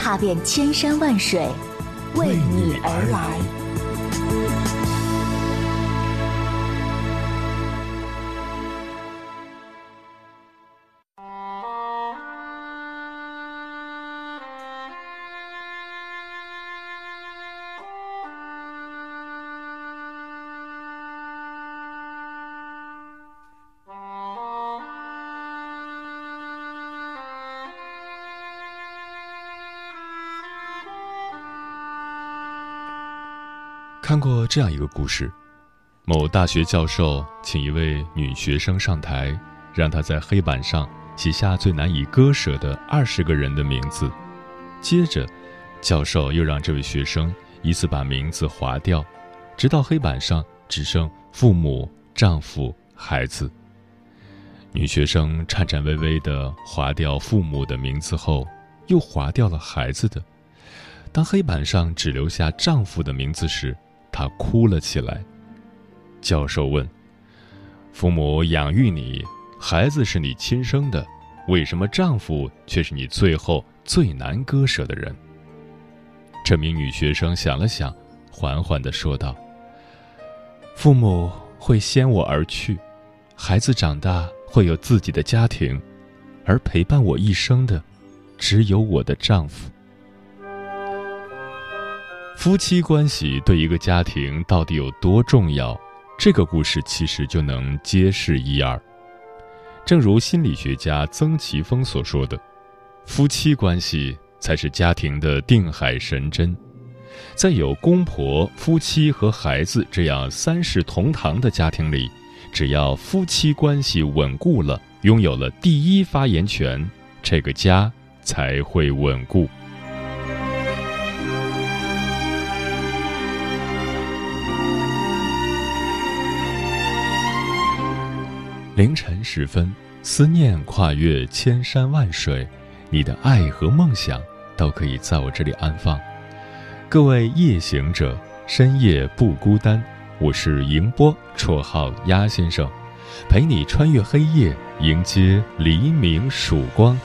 踏遍千山万水，为你而来。看过这样一个故事：某大学教授请一位女学生上台，让她在黑板上写下最难以割舍的二十个人的名字。接着，教授又让这位学生依次把名字划掉，直到黑板上只剩父母、丈夫、孩子。女学生颤颤巍巍地划掉父母的名字后，又划掉了孩子的。当黑板上只留下丈夫的名字时，她哭了起来。教授问：“父母养育你，孩子是你亲生的，为什么丈夫却是你最后最难割舍的人？”这名女学生想了想，缓缓地说道：“父母会先我而去，孩子长大会有自己的家庭，而陪伴我一生的，只有我的丈夫。”夫妻关系对一个家庭到底有多重要？这个故事其实就能揭示一二。正如心理学家曾奇峰所说的，夫妻关系才是家庭的定海神针。在有公婆、夫妻和孩子这样三世同堂的家庭里，只要夫妻关系稳固了，拥有了第一发言权，这个家才会稳固。凌晨时分，思念跨越千山万水，你的爱和梦想都可以在我这里安放。各位夜行者，深夜不孤单。我是迎波，绰号鸭先生，陪你穿越黑夜，迎接黎明曙光。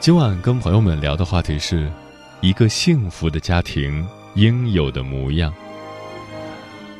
今晚跟朋友们聊的话题是，一个幸福的家庭应有的模样。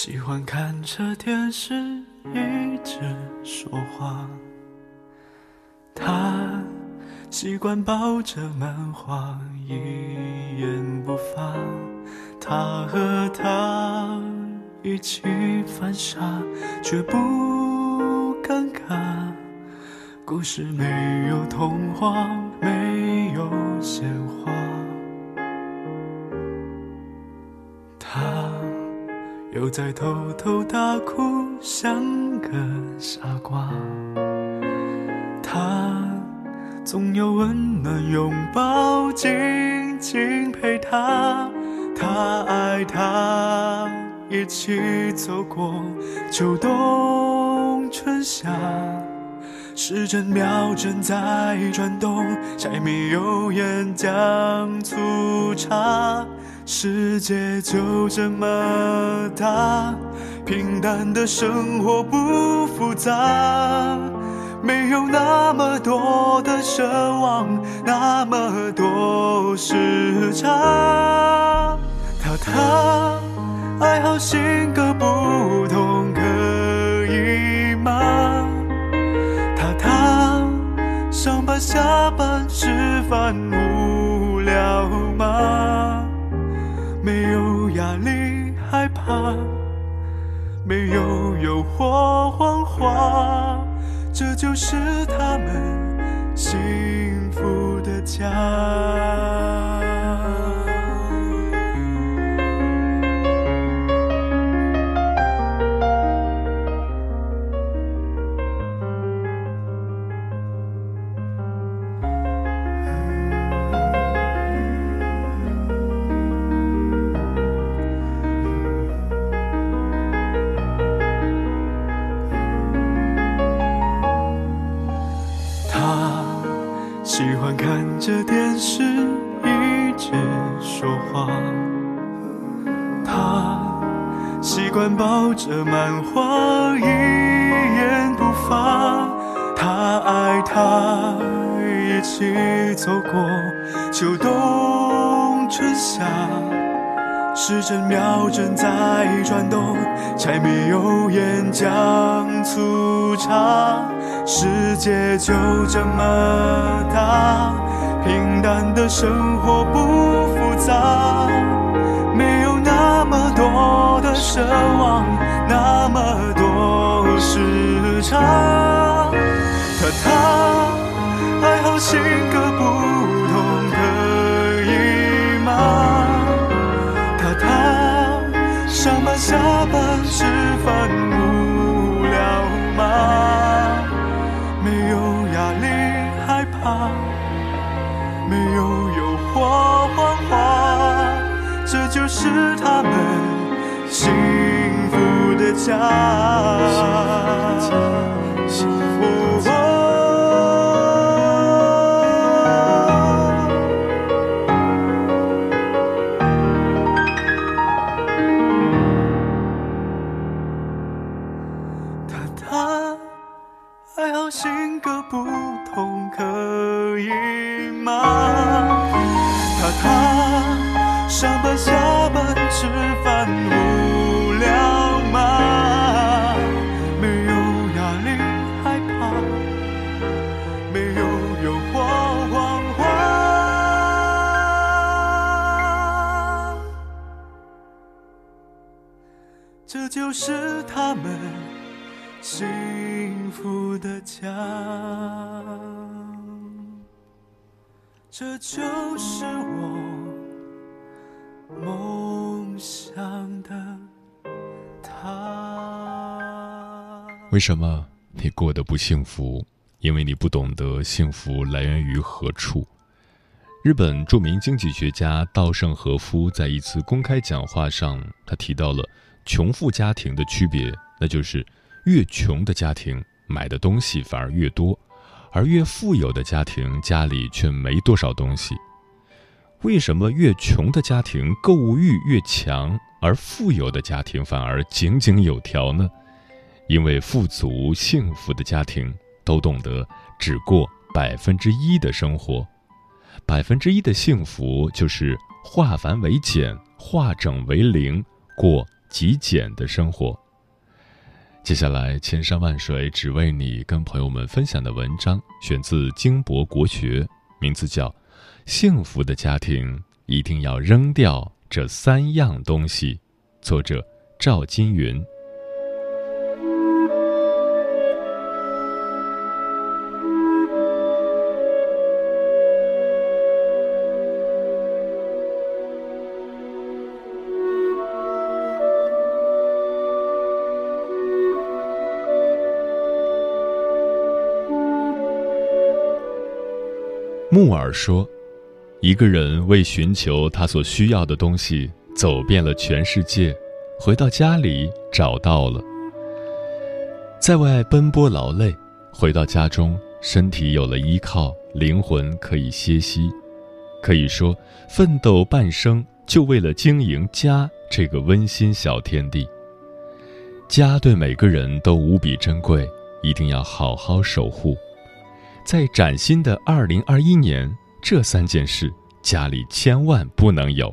喜欢看着电视一直说话，他习惯抱着漫画一言不发，他和他一起犯傻却不尴尬，故事没有童话，没有鲜又在偷偷大哭，像个傻瓜。他总有温暖拥抱，紧紧陪他。他爱他，一起走过秋冬春夏。时针秒针在转动，柴米油盐酱醋茶。世界就这么大，平淡的生活不复杂，没有那么多的奢望，那么多时差。他他爱好性格不同，可以吗？他他上班下班吃饭无聊吗？没有压力害怕，没有诱惑谎话。这就是他们幸福的家。在转动，柴米油盐酱醋茶，世界就这么大。平淡的生活不复杂，没有那么多的奢望，那么多时差。他他爱好性格不上班下班吃饭无聊吗？没有压力害怕。没有诱惑谎话，这就是他们幸福的家。就是为什么你过得不幸福？因为你不懂得幸福来源于何处。日本著名经济学家稻盛和夫在一次公开讲话上，他提到了。穷富家庭的区别，那就是越穷的家庭买的东西反而越多，而越富有的家庭家里却没多少东西。为什么越穷的家庭购物欲越强，而富有的家庭反而井井有条呢？因为富足幸福的家庭都懂得只过百分之一的生活，百分之一的幸福就是化繁为简，化整为零，过。极简的生活。接下来，千山万水只为你，跟朋友们分享的文章选自金博国学，名字叫《幸福的家庭一定要扔掉这三样东西》，作者赵金云。尔说：“一个人为寻求他所需要的东西，走遍了全世界，回到家里找到了。在外奔波劳累，回到家中，身体有了依靠，灵魂可以歇息。可以说，奋斗半生，就为了经营家这个温馨小天地。家对每个人都无比珍贵，一定要好好守护。在崭新的二零二一年，这三件事家里千万不能有。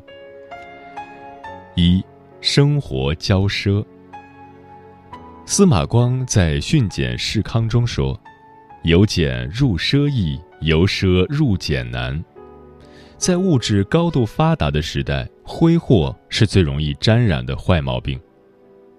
一、生活骄奢。司马光在训俭示康中说：“由俭入奢易，由奢入俭难。”在物质高度发达的时代，挥霍是最容易沾染的坏毛病。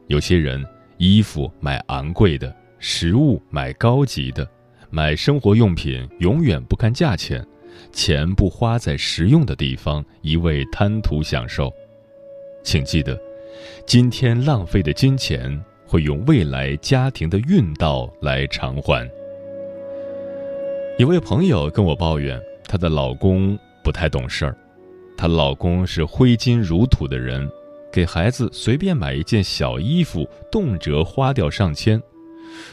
有些人衣服买昂贵的，食物买高级的，买生活用品永远不看价钱，钱不花在实用的地方，一味贪图享受。请记得，今天浪费的金钱会用未来家庭的运道来偿还。有位朋友跟我抱怨，她的老公不太懂事儿，她老公是挥金如土的人，给孩子随便买一件小衣服，动辄花掉上千；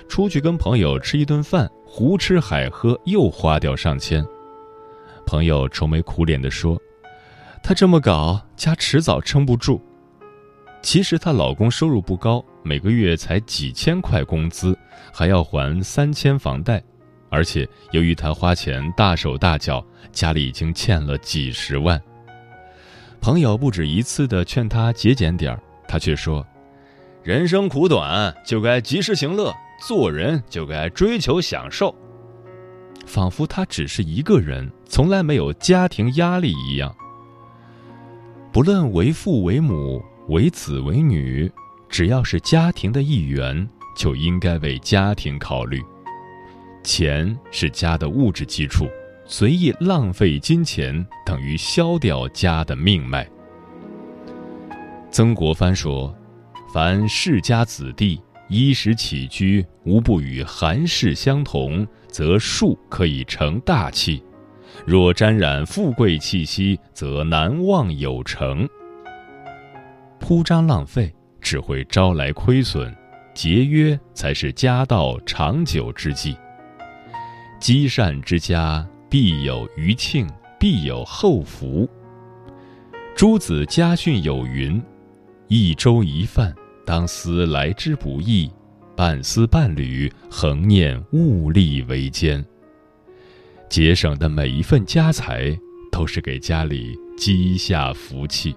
出去跟朋友吃一顿饭，胡吃海喝又花掉上千。朋友愁眉苦脸地说。她这么搞，家迟早撑不住。其实她老公收入不高，每个月才几千块工资，还要还三千房贷，而且由于她花钱大手大脚，家里已经欠了几十万。朋友不止一次的劝她节俭点儿，她却说：“人生苦短，就该及时行乐；做人就该追求享受。”仿佛他只是一个人，从来没有家庭压力一样。不论为父为母为子为女，只要是家庭的一员，就应该为家庭考虑。钱是家的物质基础，随意浪费金钱等于消掉家的命脉。曾国藩说：“凡世家子弟衣食起居无不与寒士相同，则树可以成大器。”若沾染富贵气息，则难望有成。铺张浪费只会招来亏损，节约才是家道长久之计。积善之家必有余庆，必有后福。诸子家训有云：“一粥一饭，当思来之不易；半丝半缕，恒念物力维艰。”节省的每一份家财，都是给家里积下福气。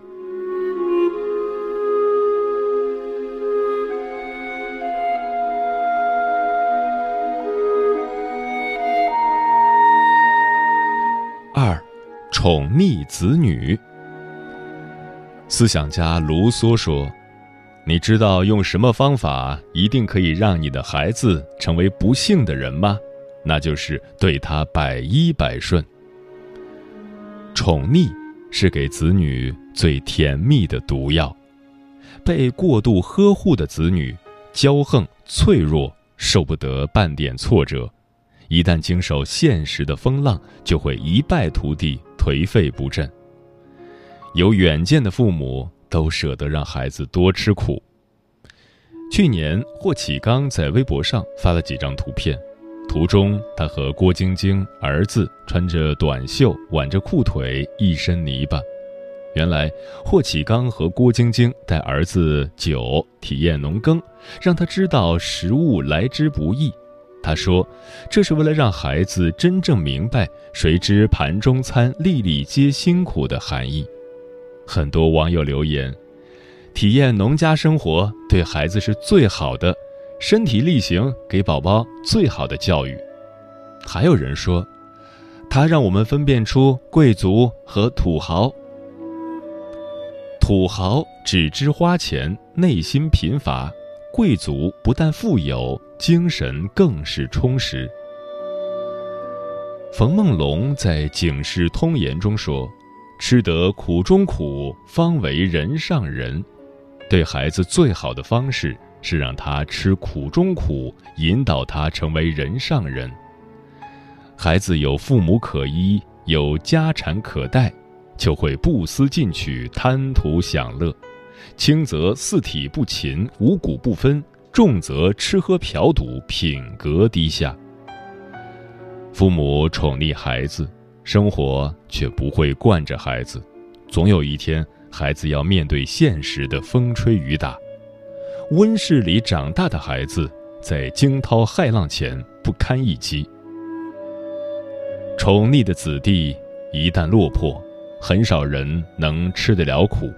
二，宠溺子女。思想家卢梭说：“你知道用什么方法一定可以让你的孩子成为不幸的人吗？”那就是对他百依百顺。宠溺是给子女最甜蜜的毒药。被过度呵护的子女，骄横脆弱，受不得半点挫折，一旦经受现实的风浪，就会一败涂地，颓废不振。有远见的父母都舍得让孩子多吃苦。去年，霍启刚在微博上发了几张图片。图中，他和郭晶晶儿子穿着短袖，挽着裤腿，一身泥巴。原来，霍启刚和郭晶晶带儿子九体验农耕，让他知道食物来之不易。他说，这是为了让孩子真正明白“谁知盘中餐，粒粒皆辛苦”的含义。很多网友留言，体验农家生活对孩子是最好的。身体力行，给宝宝最好的教育。还有人说，他让我们分辨出贵族和土豪。土豪只知花钱，内心贫乏；贵族不但富有，精神更是充实。冯梦龙在《警世通言》中说：“吃得苦中苦，方为人上人。”对孩子最好的方式。是让他吃苦中苦，引导他成为人上人。孩子有父母可依，有家产可带，就会不思进取，贪图享乐；轻则四体不勤，五谷不分；重则吃喝嫖赌，品格低下。父母宠溺孩子，生活却不会惯着孩子，总有一天，孩子要面对现实的风吹雨打。温室里长大的孩子，在惊涛骇浪前不堪一击。宠溺的子弟一旦落魄，很少人能吃得了苦。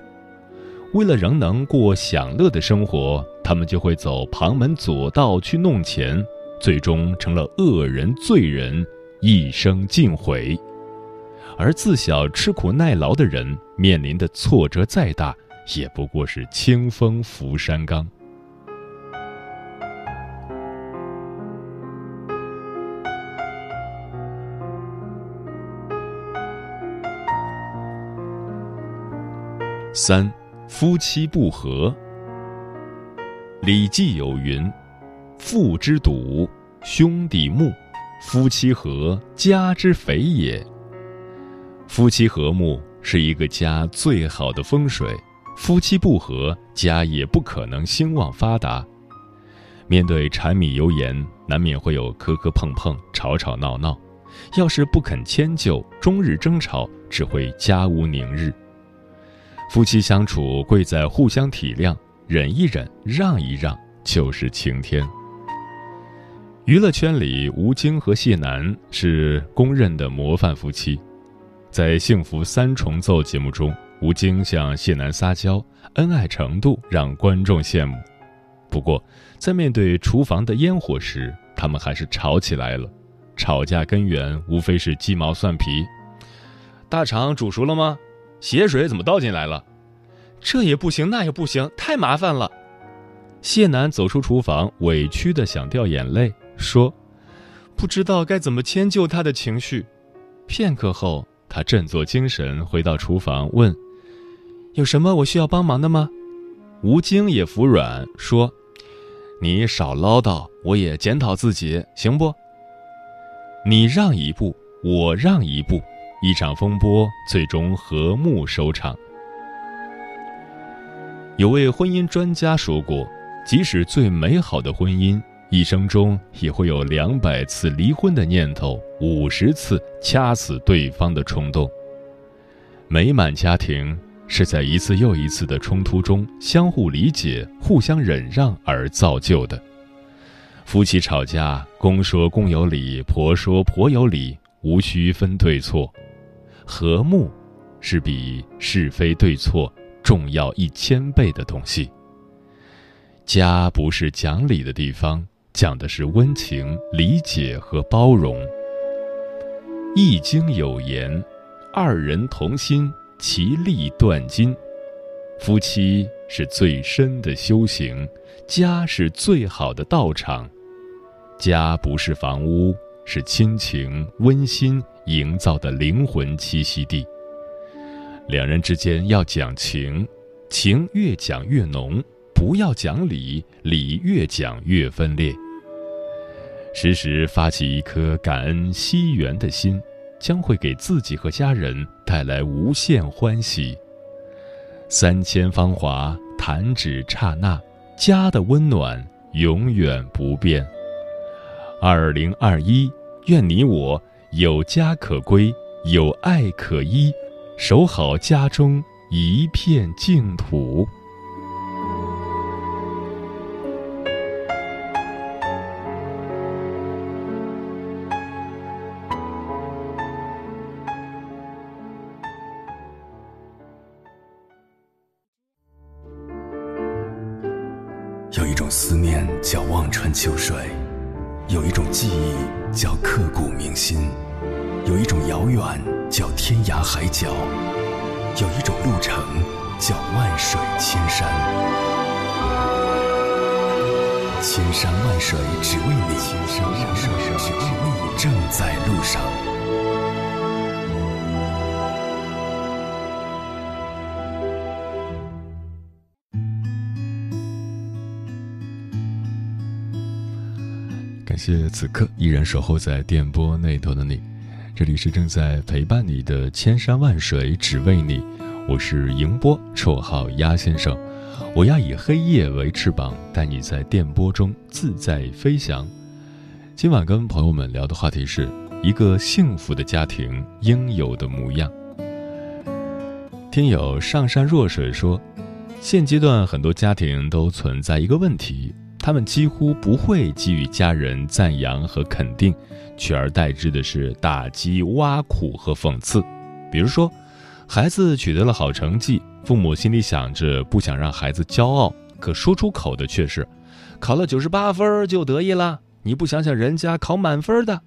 为了仍能过享乐的生活，他们就会走旁门左道去弄钱，最终成了恶人罪人，一生尽毁。而自小吃苦耐劳的人，面临的挫折再大，也不过是清风拂山岗。三，夫妻不和。《礼记》有云：“父之笃，兄弟睦，夫妻和，家之肥也。”夫妻和睦是一个家最好的风水，夫妻不和，家也不可能兴旺发达。面对柴米油盐，难免会有磕磕碰碰、吵吵闹闹，要是不肯迁就，终日争吵，只会家无宁日。夫妻相处，贵在互相体谅，忍一忍，让一让，就是晴天。娱乐圈里，吴京和谢楠是公认的模范夫妻。在《幸福三重奏》节目中，吴京向谢楠撒娇，恩爱程度让观众羡慕。不过，在面对厨房的烟火时，他们还是吵起来了。吵架根源无非是鸡毛蒜皮。大肠煮熟了吗？血水怎么倒进来了？这也不行，那也不行，太麻烦了。谢楠走出厨房，委屈的想掉眼泪，说：“不知道该怎么迁就他的情绪。”片刻后，他振作精神回到厨房，问：“有什么我需要帮忙的吗？”吴京也服软，说：“你少唠叨，我也检讨自己，行不？你让一步，我让一步。”一场风波最终和睦收场。有位婚姻专家说过，即使最美好的婚姻，一生中也会有两百次离婚的念头，五十次掐死对方的冲动。美满家庭是在一次又一次的冲突中相互理解、互相忍让而造就的。夫妻吵架，公说公有理，婆说婆有理，无需分对错。和睦，是比是非对错重要一千倍的东西。家不是讲理的地方，讲的是温情、理解和包容。《易经》有言：“二人同心，其利断金。”夫妻是最深的修行，家是最好的道场。家不是房屋，是亲情、温馨。营造的灵魂栖息地。两人之间要讲情，情越讲越浓；不要讲理，理越讲越分裂。时时发起一颗感恩惜缘的心，将会给自己和家人带来无限欢喜。三千芳华，弹指刹那，家的温暖永远不变。二零二一，愿你我。有家可归，有爱可依，守好家中一片净土。海角，有一种路程叫万水千山。千山万水只为你，千山万水只为你，正在路上。感谢此刻依然守候在电波那头的你，这里是正在陪伴你的千山万水只为你，我是迎波，绰号鸭先生，我要以黑夜为翅膀，带你在电波中自在飞翔。今晚跟朋友们聊的话题是一个幸福的家庭应有的模样。听友上善若水说，现阶段很多家庭都存在一个问题。他们几乎不会给予家人赞扬和肯定，取而代之的是打击、挖苦和讽刺。比如说，孩子取得了好成绩，父母心里想着不想让孩子骄傲，可说出口的却是：“考了九十八分就得意了，你不想想人家考满分的。”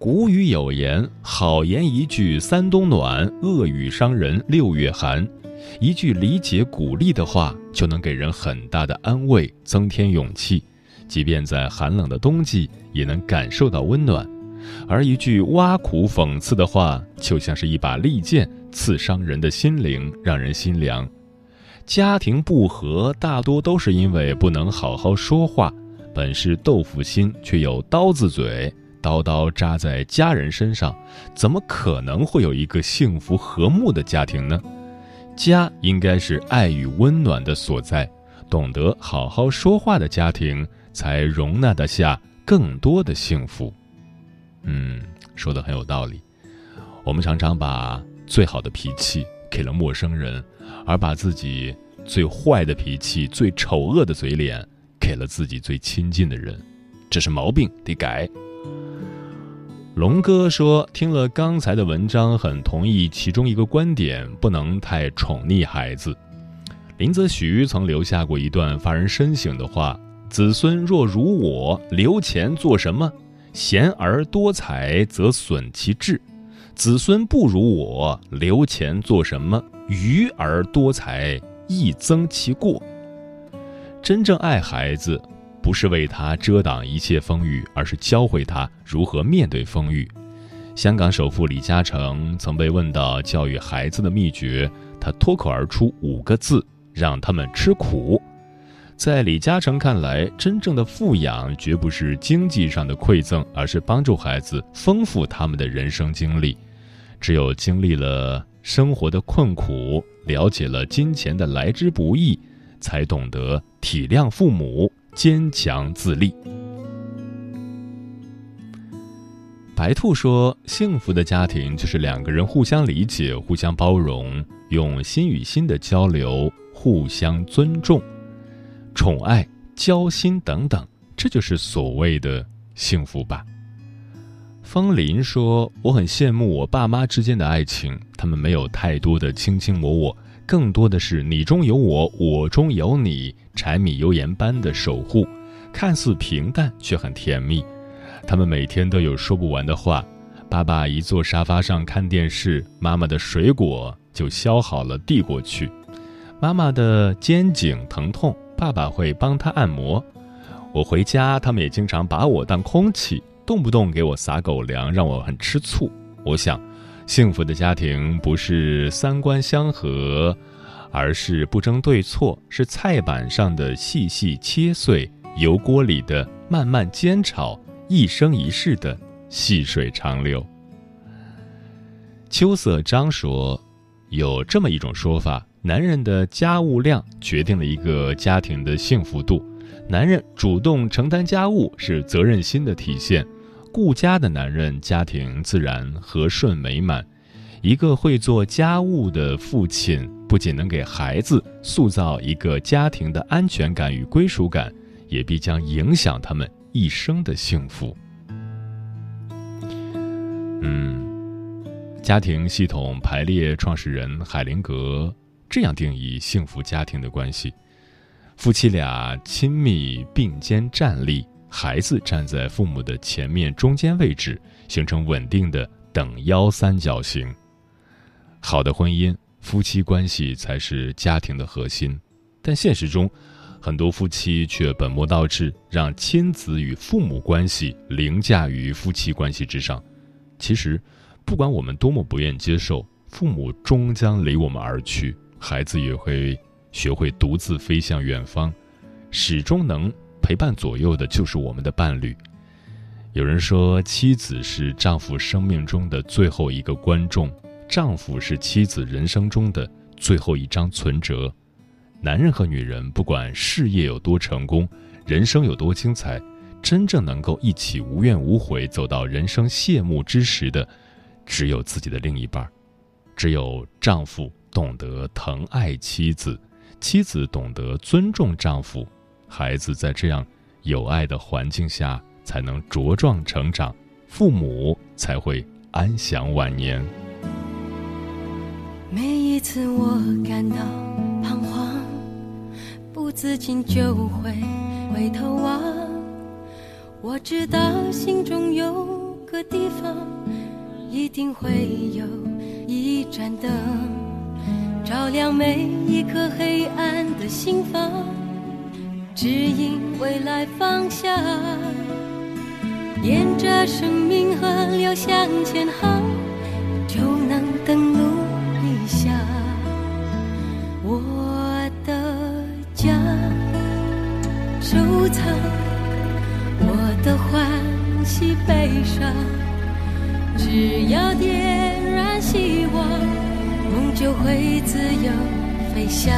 古语有言：“好言一句三冬暖，恶语伤人六月寒。”一句理解鼓励的话，就能给人很大的安慰，增添勇气。即便在寒冷的冬季，也能感受到温暖。而一句挖苦讽刺的话，就像是一把利剑，刺伤人的心灵，让人心凉。家庭不和，大多都是因为不能好好说话。本是豆腐心，却有刀子嘴，刀刀扎在家人身上，怎么可能会有一个幸福和睦的家庭呢？家应该是爱与温暖的所在，懂得好好说话的家庭，才容纳得下更多的幸福。嗯，说的很有道理。我们常常把最好的脾气给了陌生人，而把自己最坏的脾气、最丑恶的嘴脸给了自己最亲近的人，这是毛病，得改。龙哥说：“听了刚才的文章，很同意其中一个观点，不能太宠溺孩子。”林则徐曾留下过一段发人深省的话：“子孙若如我，留钱做什么？贤而多财，则损其志；子孙不如我，留钱做什么？愚而多财，亦增其过。”真正爱孩子。不是为他遮挡一切风雨，而是教会他如何面对风雨。香港首富李嘉诚曾被问到教育孩子的秘诀，他脱口而出五个字：让他们吃苦。在李嘉诚看来，真正的富养绝不是经济上的馈赠，而是帮助孩子丰富他们的人生经历。只有经历了生活的困苦，了解了金钱的来之不易，才懂得体谅父母。坚强自立。白兔说：“幸福的家庭就是两个人互相理解、互相包容，用心与心的交流，互相尊重、宠爱、交心等等，这就是所谓的幸福吧。”风林说：“我很羡慕我爸妈之间的爱情，他们没有太多的卿卿我我。”更多的是你中有我，我中有你，柴米油盐般的守护，看似平淡却很甜蜜。他们每天都有说不完的话。爸爸一坐沙发上看电视，妈妈的水果就削好了递过去。妈妈的肩颈疼痛，爸爸会帮她按摩。我回家，他们也经常把我当空气，动不动给我撒狗粮，让我很吃醋。我想。幸福的家庭不是三观相合，而是不争对错，是菜板上的细细切碎，油锅里的慢慢煎炒，一生一世的细水长流。秋色章说，有这么一种说法：男人的家务量决定了一个家庭的幸福度。男人主动承担家务是责任心的体现。顾家的男人，家庭自然和顺美满。一个会做家务的父亲，不仅能给孩子塑造一个家庭的安全感与归属感，也必将影响他们一生的幸福。嗯，家庭系统排列创始人海灵格这样定义幸福家庭的关系：夫妻俩亲密并肩站立。孩子站在父母的前面中间位置，形成稳定的等腰三角形。好的婚姻，夫妻关系才是家庭的核心。但现实中，很多夫妻却本末倒置，让亲子与父母关系凌驾于夫妻关系之上。其实，不管我们多么不愿接受，父母终将离我们而去，孩子也会学会独自飞向远方，始终能。陪伴左右的就是我们的伴侣。有人说，妻子是丈夫生命中的最后一个观众，丈夫是妻子人生中的最后一张存折。男人和女人，不管事业有多成功，人生有多精彩，真正能够一起无怨无悔走到人生谢幕之时的，只有自己的另一半。只有丈夫懂得疼爱妻子，妻子懂得尊重丈夫。孩子在这样有爱的环境下才能茁壮成长，父母才会安享晚年。每一次我感到彷徨，不自禁就会回头望。我知道心中有个地方，一定会有一盏灯，照亮每一颗黑暗的心房，指引未来方向。沿着生命河流向前航，就能登陆。的欢喜悲伤。只要点燃希望，梦就会自由飞翔。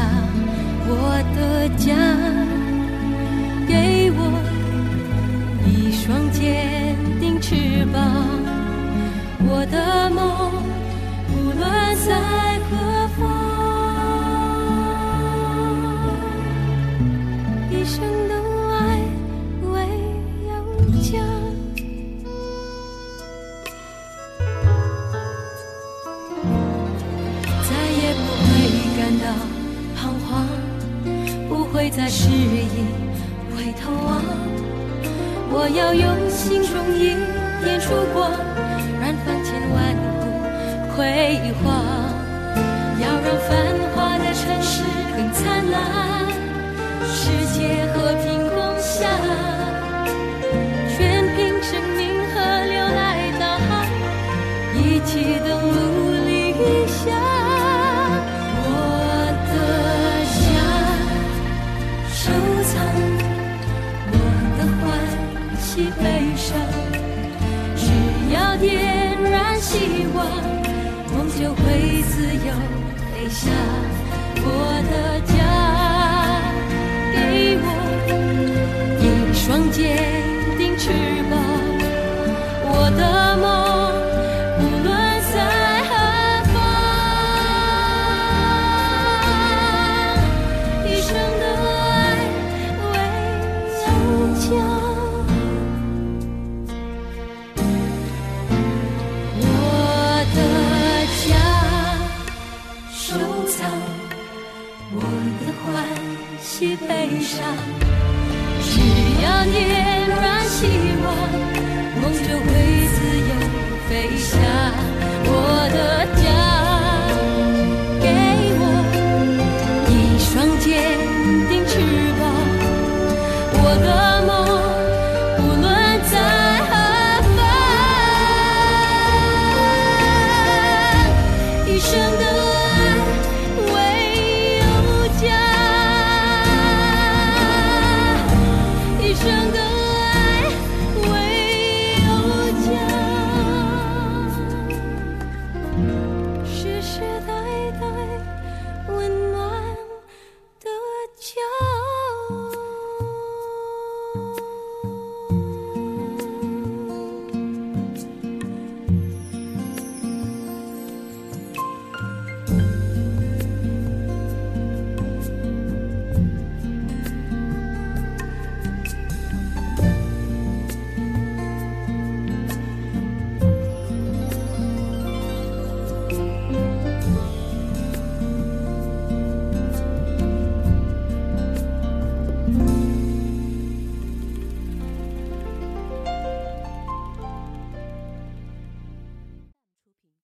我的家，给我一双坚定翅膀。我的梦，无论在。何方？一生的会再迟疑回头望。我要用心中一点烛光，燃翻千万古辉煌。要让繁华的城市更灿烂，世界和平共享，会自由。下我的家，给我一双坚定翅膀，